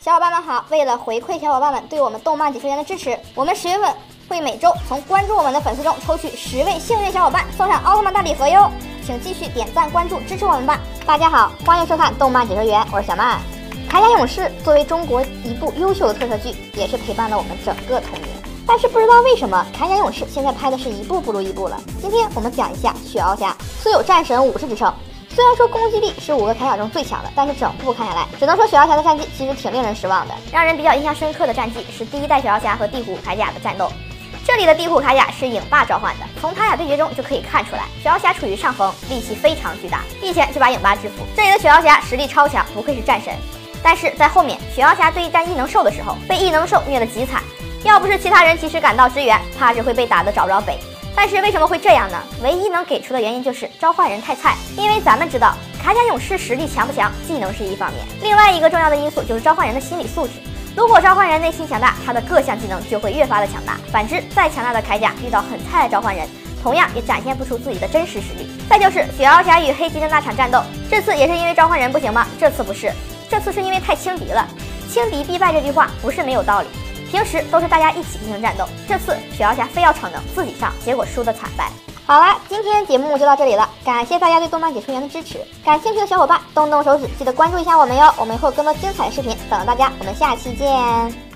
小伙伴们好，为了回馈小伙伴们对我们动漫解说员的支持，我们十月份会每周从关注我们的粉丝中抽取十位幸运小伙伴，送上奥特曼大礼盒哟！请继续点赞关注支持我们吧。大家好，欢迎收看动漫解说员，我是小曼。铠甲勇士作为中国一部优秀的特色剧，也是陪伴了我们整个童年。但是不知道为什么，铠甲勇士现在拍的是一部不如一部了。今天我们讲一下雪獒侠，素有战神武士之称。虽然说攻击力是五个铠甲中最强的，但是整部看下来，只能说雪翱侠的战绩其实挺令人失望的。让人比较印象深刻的战绩是第一代雪翱侠和地虎铠甲的战斗。这里的地虎铠甲是影霸召唤的，从他俩对决中就可以看出来，雪翱侠处于上风，力气非常巨大，一拳就把影霸制服。这里的雪翱侠实力超强，不愧是战神。但是在后面，雪翱侠对战异能兽的时候，被异能兽虐得极惨，要不是其他人及时赶到支援，怕是会被打得找不着北。但是为什么会这样呢？唯一能给出的原因就是召唤人太菜，因为咱们知道。铠甲勇士实力强不强，技能是一方面，另外一个重要的因素就是召唤人的心理素质。如果召唤人内心强大，他的各项技能就会越发的强大。反之，再强大的铠甲遇到很菜的召唤人，同样也展现不出自己的真实实力。再就是雪獒侠与黑金的那场战斗，这次也是因为召唤人不行吗？这次不是，这次是因为太轻敌了。轻敌必败这句话不是没有道理，平时都是大家一起进行战斗，这次雪妖侠非要逞能自己上，结果输的惨败。好了，今天节目就到这里了，感谢大家对动漫解说员的支持。感兴趣的小伙伴动动手指，记得关注一下我们哟，我们会有更多精彩的视频等着大家。我们下期见。